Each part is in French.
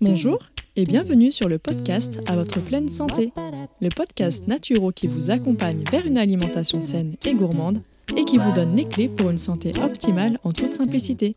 Bonjour et bienvenue sur le podcast À votre pleine santé, le podcast naturo qui vous accompagne vers une alimentation saine et gourmande et qui vous donne les clés pour une santé optimale en toute simplicité.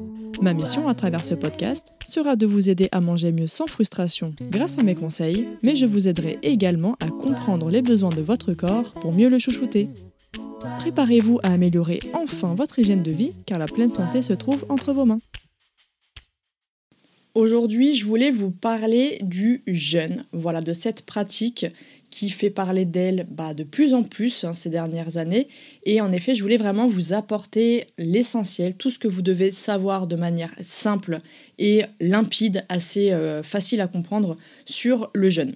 Ma mission à travers ce podcast sera de vous aider à manger mieux sans frustration grâce à mes conseils, mais je vous aiderai également à comprendre les besoins de votre corps pour mieux le chouchouter. Préparez-vous à améliorer enfin votre hygiène de vie car la pleine santé se trouve entre vos mains. Aujourd'hui, je voulais vous parler du jeûne, voilà, de cette pratique qui fait parler d'elle bah, de plus en plus hein, ces dernières années. Et en effet, je voulais vraiment vous apporter l'essentiel, tout ce que vous devez savoir de manière simple et limpide, assez euh, facile à comprendre sur le jeûne.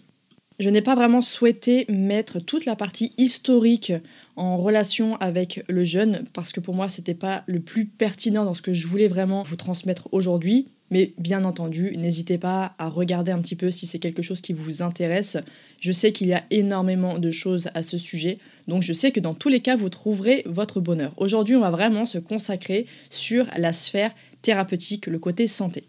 Je n'ai pas vraiment souhaité mettre toute la partie historique en relation avec le jeûne parce que pour moi c'était pas le plus pertinent dans ce que je voulais vraiment vous transmettre aujourd'hui. Mais bien entendu, n'hésitez pas à regarder un petit peu si c'est quelque chose qui vous intéresse. Je sais qu'il y a énormément de choses à ce sujet, donc je sais que dans tous les cas, vous trouverez votre bonheur. Aujourd'hui, on va vraiment se consacrer sur la sphère thérapeutique, le côté santé.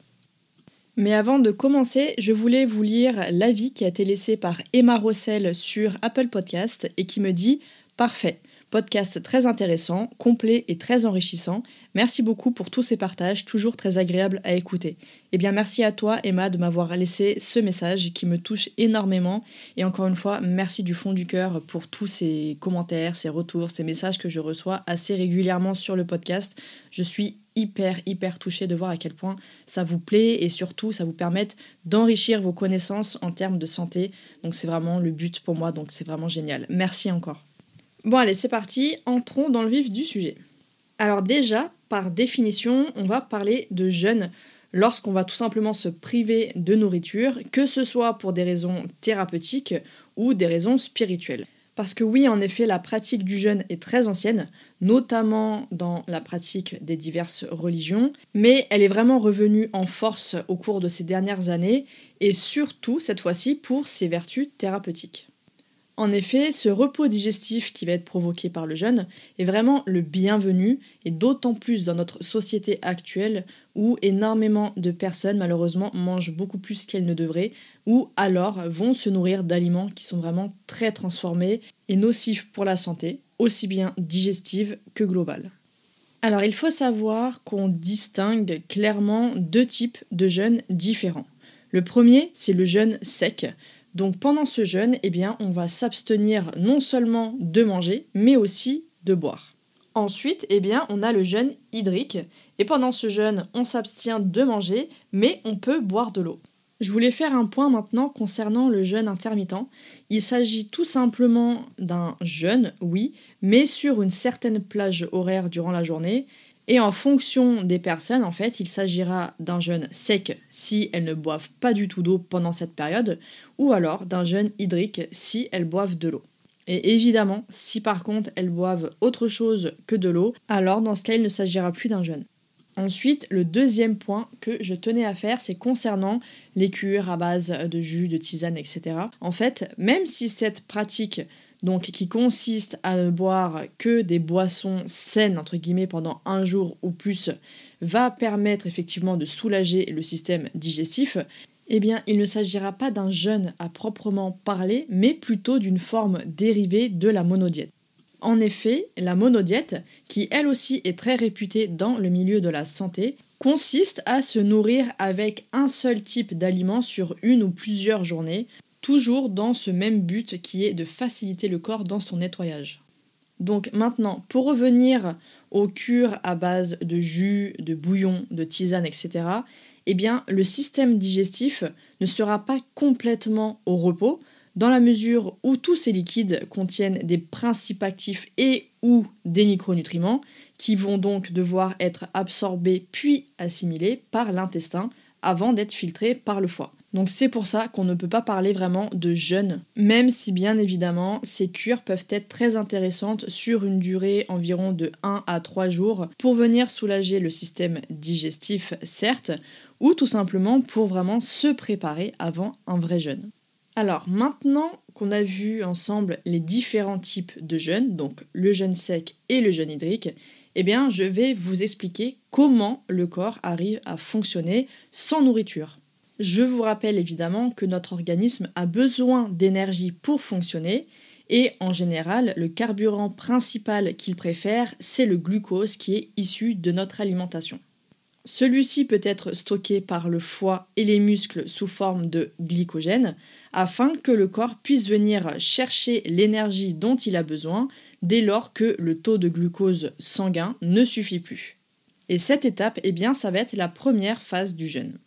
Mais avant de commencer, je voulais vous lire l'avis qui a été laissé par Emma Rossel sur Apple Podcast et qui me dit Parfait, Podcast très intéressant, complet et très enrichissant. Merci beaucoup pour tous ces partages, toujours très agréables à écouter. Eh bien, merci à toi, Emma, de m'avoir laissé ce message qui me touche énormément. Et encore une fois, merci du fond du cœur pour tous ces commentaires, ces retours, ces messages que je reçois assez régulièrement sur le podcast. Je suis hyper, hyper touchée de voir à quel point ça vous plaît et surtout ça vous permet d'enrichir vos connaissances en termes de santé. Donc, c'est vraiment le but pour moi, donc c'est vraiment génial. Merci encore. Bon allez, c'est parti, entrons dans le vif du sujet. Alors déjà, par définition, on va parler de jeûne lorsqu'on va tout simplement se priver de nourriture, que ce soit pour des raisons thérapeutiques ou des raisons spirituelles. Parce que oui, en effet, la pratique du jeûne est très ancienne, notamment dans la pratique des diverses religions, mais elle est vraiment revenue en force au cours de ces dernières années, et surtout cette fois-ci pour ses vertus thérapeutiques. En effet, ce repos digestif qui va être provoqué par le jeûne est vraiment le bienvenu, et d'autant plus dans notre société actuelle où énormément de personnes malheureusement mangent beaucoup plus qu'elles ne devraient, ou alors vont se nourrir d'aliments qui sont vraiment très transformés et nocifs pour la santé, aussi bien digestive que globale. Alors il faut savoir qu'on distingue clairement deux types de jeûnes différents. Le premier, c'est le jeûne sec, donc pendant ce jeûne, eh bien, on va s'abstenir non seulement de manger, mais aussi de boire. Ensuite, eh bien, on a le jeûne hydrique. Et pendant ce jeûne, on s'abstient de manger, mais on peut boire de l'eau. Je voulais faire un point maintenant concernant le jeûne intermittent. Il s'agit tout simplement d'un jeûne, oui, mais sur une certaine plage horaire durant la journée, et en fonction des personnes, en fait, il s'agira d'un jeûne sec si elles ne boivent pas du tout d'eau pendant cette période, ou alors d'un jeûne hydrique si elles boivent de l'eau. Et évidemment, si par contre elles boivent autre chose que de l'eau, alors dans ce cas, il ne s'agira plus d'un jeûne. Ensuite, le deuxième point que je tenais à faire, c'est concernant les cures à base de jus, de tisane, etc. En fait, même si cette pratique donc qui consiste à ne boire que des boissons saines, entre guillemets, pendant un jour ou plus, va permettre effectivement de soulager le système digestif, eh bien, il ne s'agira pas d'un jeûne à proprement parler, mais plutôt d'une forme dérivée de la monodiète. En effet, la monodiète, qui elle aussi est très réputée dans le milieu de la santé, consiste à se nourrir avec un seul type d'aliment sur une ou plusieurs journées, toujours dans ce même but qui est de faciliter le corps dans son nettoyage. Donc maintenant, pour revenir aux cures à base de jus, de bouillon, de tisane, etc., eh bien, le système digestif ne sera pas complètement au repos, dans la mesure où tous ces liquides contiennent des principes actifs et ou des micronutriments qui vont donc devoir être absorbés puis assimilés par l'intestin avant d'être filtrés par le foie. Donc c'est pour ça qu'on ne peut pas parler vraiment de jeûne, même si bien évidemment ces cures peuvent être très intéressantes sur une durée environ de 1 à 3 jours pour venir soulager le système digestif certes, ou tout simplement pour vraiment se préparer avant un vrai jeûne. Alors maintenant qu'on a vu ensemble les différents types de jeûne, donc le jeûne sec et le jeûne hydrique, eh bien je vais vous expliquer comment le corps arrive à fonctionner sans nourriture. Je vous rappelle évidemment que notre organisme a besoin d'énergie pour fonctionner et en général le carburant principal qu'il préfère c'est le glucose qui est issu de notre alimentation. Celui-ci peut être stocké par le foie et les muscles sous forme de glycogène afin que le corps puisse venir chercher l'énergie dont il a besoin dès lors que le taux de glucose sanguin ne suffit plus. Et cette étape, eh bien, ça va être la première phase du jeûne.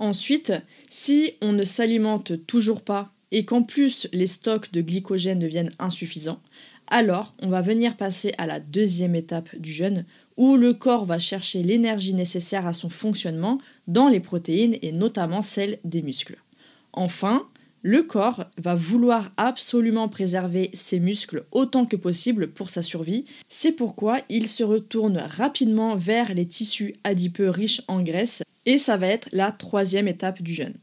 Ensuite, si on ne s'alimente toujours pas et qu'en plus les stocks de glycogène deviennent insuffisants, alors on va venir passer à la deuxième étape du jeûne où le corps va chercher l'énergie nécessaire à son fonctionnement dans les protéines et notamment celles des muscles. Enfin, le corps va vouloir absolument préserver ses muscles autant que possible pour sa survie. C'est pourquoi il se retourne rapidement vers les tissus adipeux riches en graisse et ça va être la troisième étape du jeûne.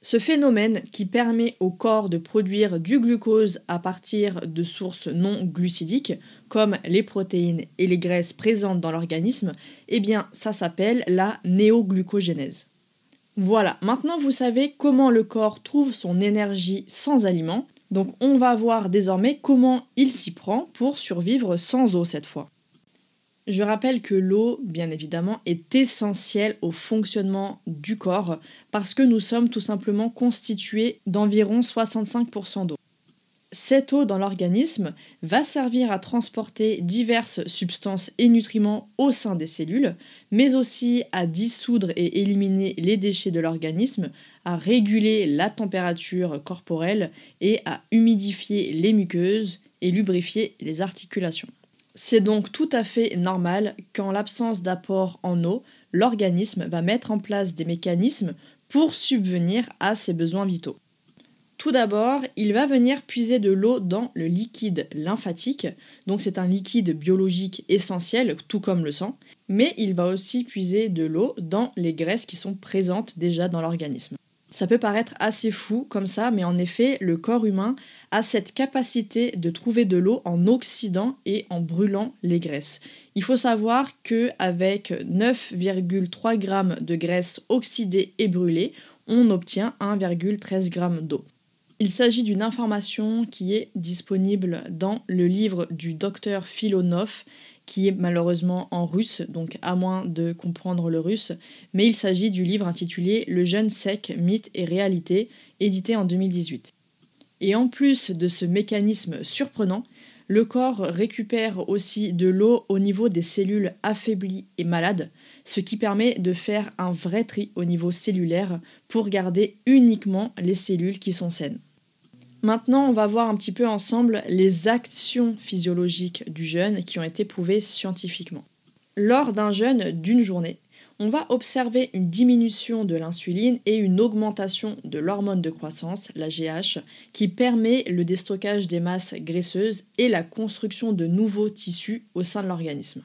Ce phénomène qui permet au corps de produire du glucose à partir de sources non glucidiques, comme les protéines et les graisses présentes dans l'organisme, eh bien ça s'appelle la néoglucogénèse. Voilà, maintenant vous savez comment le corps trouve son énergie sans aliments, donc on va voir désormais comment il s'y prend pour survivre sans eau cette fois. Je rappelle que l'eau, bien évidemment, est essentielle au fonctionnement du corps parce que nous sommes tout simplement constitués d'environ 65% d'eau. Cette eau dans l'organisme va servir à transporter diverses substances et nutriments au sein des cellules, mais aussi à dissoudre et éliminer les déchets de l'organisme, à réguler la température corporelle et à humidifier les muqueuses et lubrifier les articulations. C'est donc tout à fait normal qu'en l'absence d'apport en eau, l'organisme va mettre en place des mécanismes pour subvenir à ses besoins vitaux. Tout d'abord, il va venir puiser de l'eau dans le liquide lymphatique, donc c'est un liquide biologique essentiel, tout comme le sang, mais il va aussi puiser de l'eau dans les graisses qui sont présentes déjà dans l'organisme. Ça peut paraître assez fou comme ça, mais en effet, le corps humain a cette capacité de trouver de l'eau en oxydant et en brûlant les graisses. Il faut savoir que avec 9,3 g de graisse oxydée et brûlée, on obtient 1,13 g d'eau. Il s'agit d'une information qui est disponible dans le livre du docteur Filonov qui est malheureusement en russe, donc à moins de comprendre le russe, mais il s'agit du livre intitulé Le jeûne sec, mythe et réalité, édité en 2018. Et en plus de ce mécanisme surprenant, le corps récupère aussi de l'eau au niveau des cellules affaiblies et malades, ce qui permet de faire un vrai tri au niveau cellulaire pour garder uniquement les cellules qui sont saines. Maintenant, on va voir un petit peu ensemble les actions physiologiques du jeûne qui ont été prouvées scientifiquement. Lors d'un jeûne d'une journée, on va observer une diminution de l'insuline et une augmentation de l'hormone de croissance, la GH, qui permet le déstockage des masses graisseuses et la construction de nouveaux tissus au sein de l'organisme.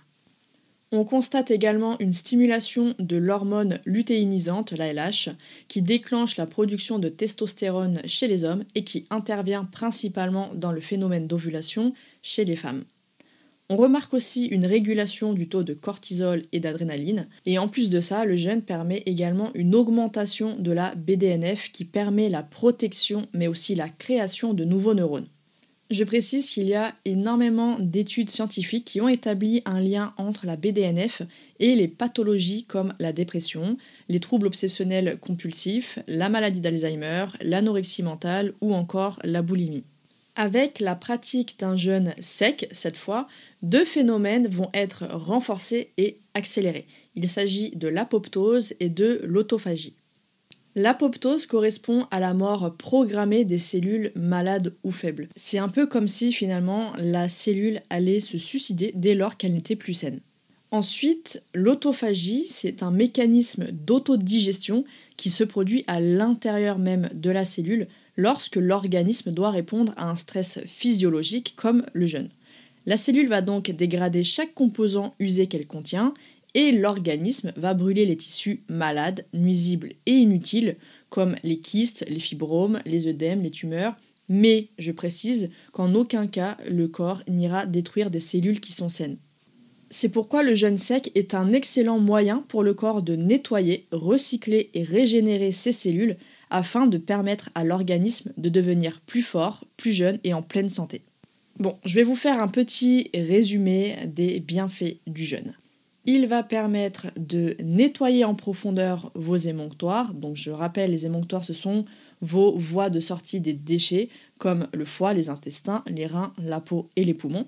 On constate également une stimulation de l'hormone lutéinisante, la LH, qui déclenche la production de testostérone chez les hommes et qui intervient principalement dans le phénomène d'ovulation chez les femmes. On remarque aussi une régulation du taux de cortisol et d'adrénaline, et en plus de ça, le jeûne permet également une augmentation de la BDNF qui permet la protection mais aussi la création de nouveaux neurones. Je précise qu'il y a énormément d'études scientifiques qui ont établi un lien entre la BDNF et les pathologies comme la dépression, les troubles obsessionnels compulsifs, la maladie d'Alzheimer, l'anorexie mentale ou encore la boulimie. Avec la pratique d'un jeûne sec, cette fois, deux phénomènes vont être renforcés et accélérés. Il s'agit de l'apoptose et de l'autophagie. L'apoptose correspond à la mort programmée des cellules malades ou faibles. C'est un peu comme si finalement la cellule allait se suicider dès lors qu'elle n'était plus saine. Ensuite, l'autophagie, c'est un mécanisme d'autodigestion qui se produit à l'intérieur même de la cellule lorsque l'organisme doit répondre à un stress physiologique comme le jeûne. La cellule va donc dégrader chaque composant usé qu'elle contient et l'organisme va brûler les tissus malades, nuisibles et inutiles comme les kystes, les fibromes, les œdèmes, les tumeurs, mais je précise qu'en aucun cas le corps n'ira détruire des cellules qui sont saines. C'est pourquoi le jeûne sec est un excellent moyen pour le corps de nettoyer, recycler et régénérer ses cellules afin de permettre à l'organisme de devenir plus fort, plus jeune et en pleine santé. Bon, je vais vous faire un petit résumé des bienfaits du jeûne. Il va permettre de nettoyer en profondeur vos émonctoires. Donc je rappelle, les émonctoires, ce sont vos voies de sortie des déchets comme le foie, les intestins, les reins, la peau et les poumons.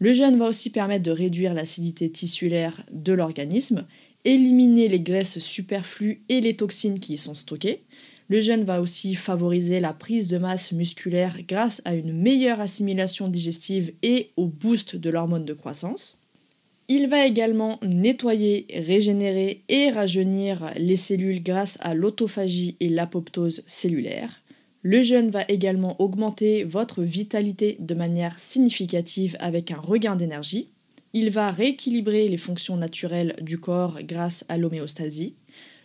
Le jeûne va aussi permettre de réduire l'acidité tissulaire de l'organisme, éliminer les graisses superflues et les toxines qui y sont stockées. Le jeûne va aussi favoriser la prise de masse musculaire grâce à une meilleure assimilation digestive et au boost de l'hormone de croissance. Il va également nettoyer, régénérer et rajeunir les cellules grâce à l'autophagie et l'apoptose cellulaire. Le jeûne va également augmenter votre vitalité de manière significative avec un regain d'énergie. Il va rééquilibrer les fonctions naturelles du corps grâce à l'homéostasie.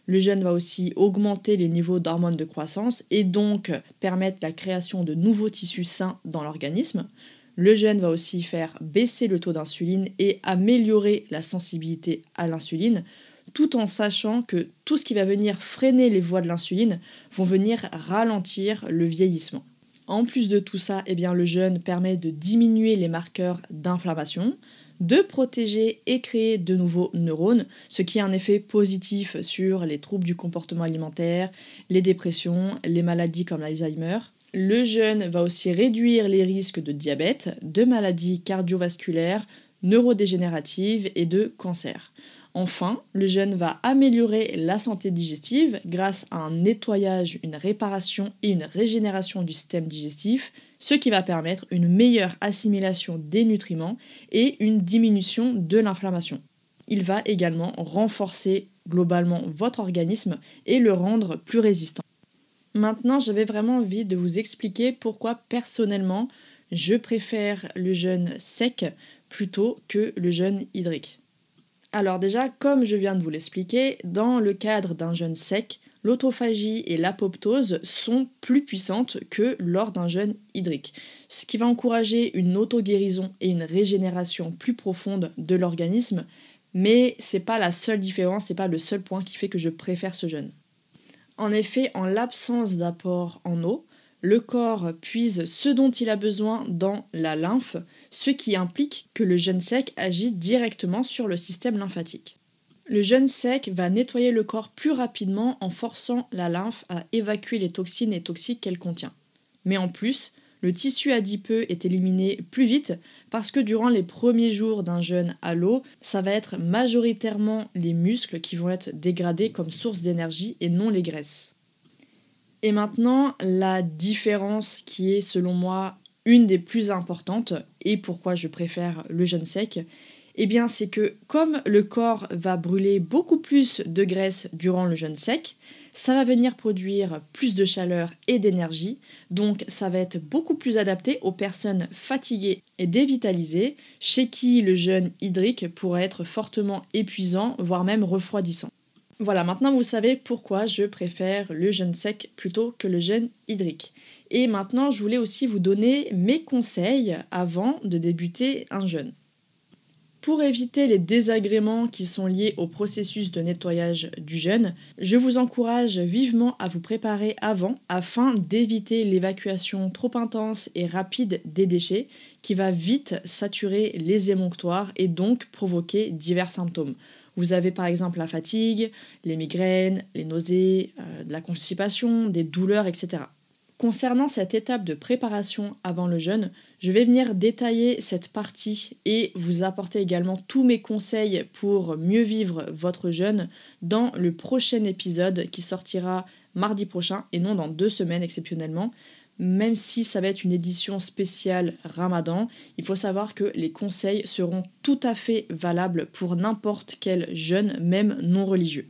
Le jeûne va aussi augmenter les niveaux d'hormones de croissance et donc permettre la création de nouveaux tissus sains dans l'organisme. Le jeûne va aussi faire baisser le taux d'insuline et améliorer la sensibilité à l'insuline, tout en sachant que tout ce qui va venir freiner les voies de l'insuline vont venir ralentir le vieillissement. En plus de tout ça, eh bien, le jeûne permet de diminuer les marqueurs d'inflammation, de protéger et créer de nouveaux neurones, ce qui a un effet positif sur les troubles du comportement alimentaire, les dépressions, les maladies comme l'Alzheimer, le jeûne va aussi réduire les risques de diabète, de maladies cardiovasculaires, neurodégénératives et de cancer. Enfin, le jeûne va améliorer la santé digestive grâce à un nettoyage, une réparation et une régénération du système digestif, ce qui va permettre une meilleure assimilation des nutriments et une diminution de l'inflammation. Il va également renforcer globalement votre organisme et le rendre plus résistant. Maintenant, j'avais vraiment envie de vous expliquer pourquoi personnellement je préfère le jeûne sec plutôt que le jeûne hydrique. Alors déjà, comme je viens de vous l'expliquer, dans le cadre d'un jeûne sec, l'autophagie et l'apoptose sont plus puissantes que lors d'un jeûne hydrique, ce qui va encourager une auto-guérison et une régénération plus profonde de l'organisme, mais c'est pas la seule différence, c'est pas le seul point qui fait que je préfère ce jeûne. En effet, en l'absence d'apport en eau, le corps puise ce dont il a besoin dans la lymphe, ce qui implique que le jeûne sec agit directement sur le système lymphatique. Le jeûne sec va nettoyer le corps plus rapidement en forçant la lymphe à évacuer les toxines et toxiques qu'elle contient. Mais en plus, le tissu adipeux est éliminé plus vite parce que durant les premiers jours d'un jeûne à l'eau, ça va être majoritairement les muscles qui vont être dégradés comme source d'énergie et non les graisses. Et maintenant, la différence qui est selon moi une des plus importantes et pourquoi je préfère le jeûne sec, eh bien c'est que comme le corps va brûler beaucoup plus de graisse durant le jeûne sec, ça va venir produire plus de chaleur et d'énergie, donc ça va être beaucoup plus adapté aux personnes fatiguées et dévitalisées, chez qui le jeûne hydrique pourrait être fortement épuisant, voire même refroidissant. Voilà, maintenant vous savez pourquoi je préfère le jeûne sec plutôt que le jeûne hydrique. Et maintenant, je voulais aussi vous donner mes conseils avant de débuter un jeûne. Pour éviter les désagréments qui sont liés au processus de nettoyage du jeûne, je vous encourage vivement à vous préparer avant afin d'éviter l'évacuation trop intense et rapide des déchets qui va vite saturer les émonctoires et donc provoquer divers symptômes. Vous avez par exemple la fatigue, les migraines, les nausées, euh, de la constipation, des douleurs, etc. Concernant cette étape de préparation avant le jeûne, Je vais venir détailler cette partie et vous apporter également tous mes conseils pour mieux vivre votre jeûne dans le prochain épisode qui sortira mardi prochain et non dans deux semaines exceptionnellement. Même si ça va être une édition spéciale Ramadan, il faut savoir que les conseils seront tout à fait valables pour n'importe quel jeûne, même non religieux.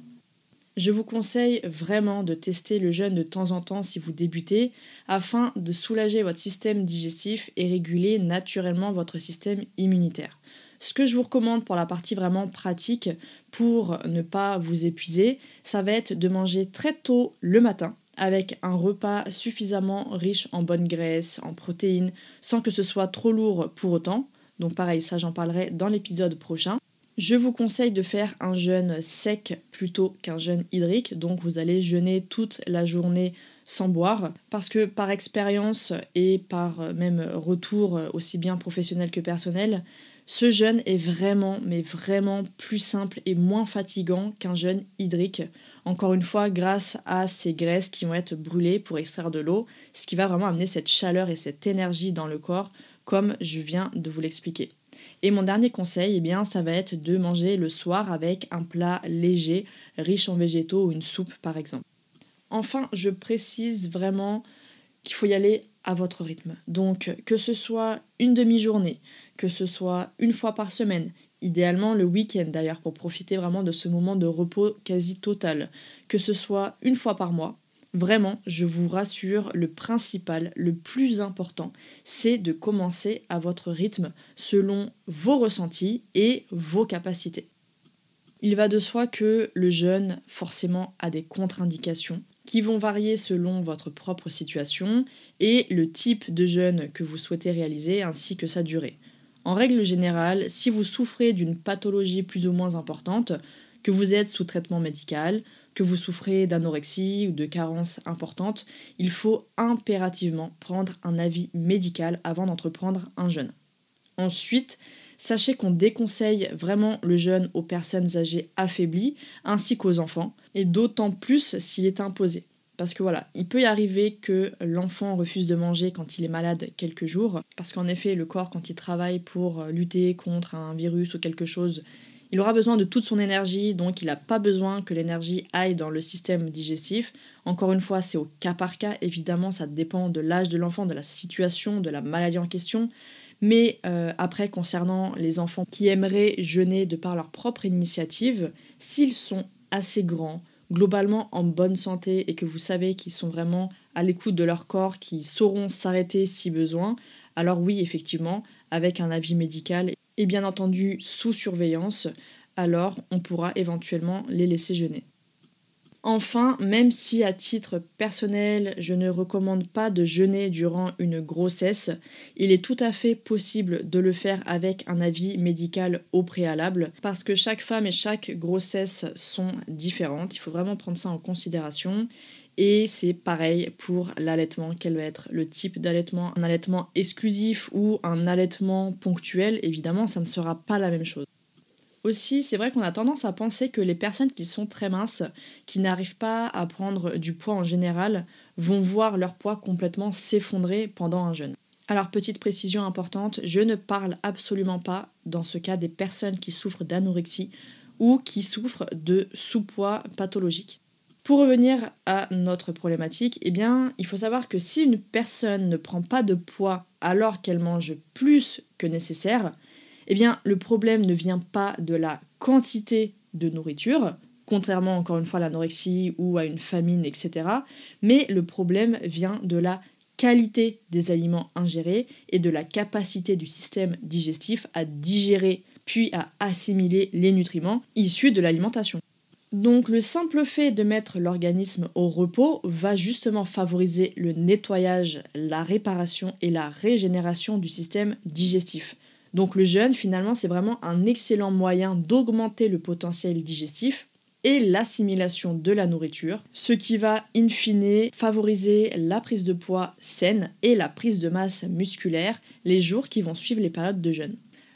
Je vous conseille vraiment de tester le jeûne de temps en temps si vous débutez afin de soulager votre système digestif et réguler naturellement votre système immunitaire. Ce que je vous recommande pour la partie vraiment pratique pour ne pas vous épuiser, ça va être de manger très tôt le matin avec un repas suffisamment riche en bonnes graisses, en protéines, sans que ce soit trop lourd pour autant. Donc pareil, ça j'en parlerai dans l'épisode prochain. Je vous conseille de faire un jeûne sec plutôt qu'un jeûne hydrique, donc vous allez jeûner toute la journée sans boire, parce que par expérience et par même retour aussi bien professionnel que personnel, ce jeûne est vraiment, mais vraiment plus simple et moins fatigant qu'un jeûne hydrique. Encore une fois, grâce à ces graisses qui vont être brûlées pour extraire de l'eau, ce qui va vraiment amener cette chaleur et cette énergie dans le corps, comme je viens de vous l'expliquer. Et mon dernier conseil, eh bien, ça va être de manger le soir avec un plat léger, riche en végétaux ou une soupe par exemple. Enfin, je précise vraiment qu'il faut y aller à votre rythme. Donc, que ce soit une demi-journée, que ce soit une fois par semaine, idéalement le week-end d'ailleurs, pour profiter vraiment de ce moment de repos quasi total, que ce soit une fois par mois, Vraiment, je vous rassure, le principal, le plus important, c'est de commencer à votre rythme selon vos ressentis et vos capacités. Il va de soi que le jeûne, forcément, a des contre-indications qui vont varier selon votre propre situation et le type de jeûne que vous souhaitez réaliser ainsi que sa durée. En règle générale, si vous souffrez d'une pathologie plus ou moins importante, que vous êtes sous traitement médical, que vous souffrez d'anorexie ou de carences importantes, il faut impérativement prendre un avis médical avant d'entreprendre un jeûne. Ensuite, sachez qu'on déconseille vraiment le jeûne aux personnes âgées affaiblies ainsi qu'aux enfants, et d'autant plus s'il est imposé. Parce que voilà, il peut y arriver que l'enfant refuse de manger quand il est malade quelques jours, parce qu'en effet, le corps, quand il travaille pour lutter contre un virus ou quelque chose, il aura besoin de toute son énergie, donc il n'a pas besoin que l'énergie aille dans le système digestif. Encore une fois, c'est au cas par cas, évidemment, ça dépend de l'âge de l'enfant, de la situation, de la maladie en question. Mais euh, après, concernant les enfants qui aimeraient jeûner de par leur propre initiative, s'ils sont assez grands, globalement en bonne santé et que vous savez qu'ils sont vraiment à l'écoute de leur corps, qui sauront s'arrêter si besoin, alors oui, effectivement, avec un avis médical et bien entendu sous surveillance, alors on pourra éventuellement les laisser jeûner. Enfin, même si à titre personnel, je ne recommande pas de jeûner durant une grossesse, il est tout à fait possible de le faire avec un avis médical au préalable, parce que chaque femme et chaque grossesse sont différentes. Il faut vraiment prendre ça en considération. Et c'est pareil pour l'allaitement, quel va être le type d'allaitement, un allaitement exclusif ou un allaitement ponctuel, évidemment, ça ne sera pas la même chose. Aussi, c'est vrai qu'on a tendance à penser que les personnes qui sont très minces, qui n'arrivent pas à prendre du poids en général, vont voir leur poids complètement s'effondrer pendant un jeûne. Alors, petite précision importante, je ne parle absolument pas dans ce cas des personnes qui souffrent d'anorexie ou qui souffrent de sous-poids pathologique. Pour revenir à notre problématique, eh il faut savoir que si une personne ne prend pas de poids alors qu'elle mange plus que nécessaire, eh le problème ne vient pas de la quantité de nourriture, contrairement encore une fois à l'anorexie ou à une famine, etc. Mais le problème vient de la qualité des aliments ingérés et de la capacité du système digestif à digérer puis à assimiler les nutriments issus de l'alimentation. Donc le simple fait de mettre l'organisme au repos va justement favoriser le nettoyage, la réparation et la régénération du système digestif. Donc le jeûne finalement c'est vraiment un excellent moyen d'augmenter le potentiel digestif et l'assimilation de la nourriture, ce qui va in fine favoriser la prise de poids saine et la prise de masse musculaire les jours qui vont suivre les périodes de jeûne.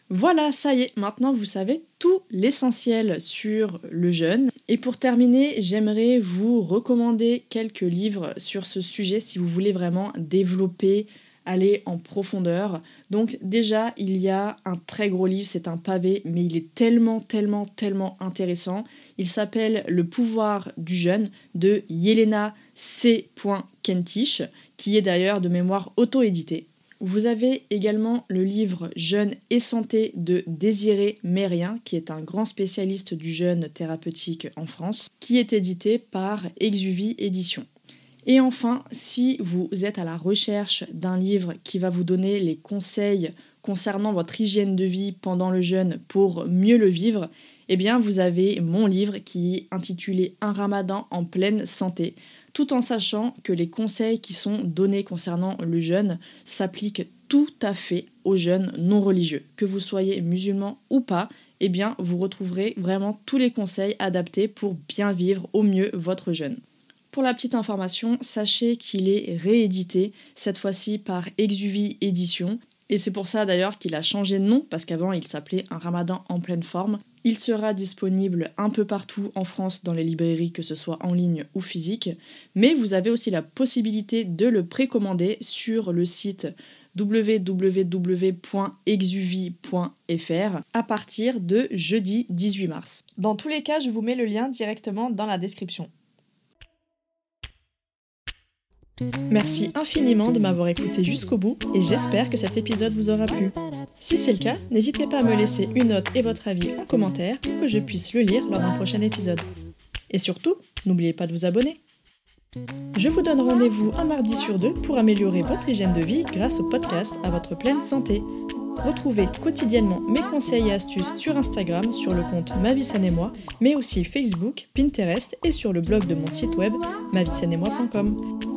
Voilà, ça y est, maintenant vous savez tout l'essentiel sur le jeûne. Et pour terminer, j'aimerais vous recommander quelques livres sur ce sujet si vous voulez vraiment développer aller en profondeur. Donc déjà, il y a un très gros livre, c'est un pavé, mais il est tellement, tellement, tellement intéressant. Il s'appelle Le pouvoir du jeune de Yelena C. Kentish, qui est d'ailleurs de mémoire auto-édité. Vous avez également le livre Jeûne et santé de Désiré Mérien, qui est un grand spécialiste du jeûne thérapeutique en France, qui est édité par Exuvie Édition. Et enfin, si vous êtes à la recherche d'un livre qui va vous donner les conseils concernant votre hygiène de vie pendant le jeûne pour mieux le vivre, eh bien vous avez mon livre qui est intitulé Un ramadan en pleine santé, tout en sachant que les conseils qui sont donnés concernant le jeûne s'appliquent tout à fait aux jeunes non religieux. Que vous soyez musulman ou pas, eh bien vous retrouverez vraiment tous les conseils adaptés pour bien vivre au mieux votre jeûne. Pour la petite information, sachez qu'il est réédité, cette fois-ci par Exuvie Édition. Et c'est pour ça d'ailleurs qu'il a changé de nom, parce qu'avant il s'appelait Un Ramadan en pleine forme. Il sera disponible un peu partout en France dans les librairies, que ce soit en ligne ou physique. Mais vous avez aussi la possibilité de le précommander sur le site www.exuvie.fr à partir de jeudi 18 mars. Dans tous les cas, je vous mets le lien directement dans la description. Merci infiniment de m'avoir écouté jusqu'au bout et j'espère que cet épisode vous aura plu. Si c'est le cas, n'hésitez pas à me laisser une note et votre avis en commentaire pour que je puisse le lire lors d'un prochain épisode. Et surtout, n'oubliez pas de vous abonner. Je vous donne rendez-vous un mardi sur deux pour améliorer votre hygiène de vie grâce au podcast à votre pleine santé. Retrouvez quotidiennement mes conseils et astuces sur Instagram sur le compte Ma et moi, mais aussi Facebook, Pinterest et sur le blog de mon site web moi.com.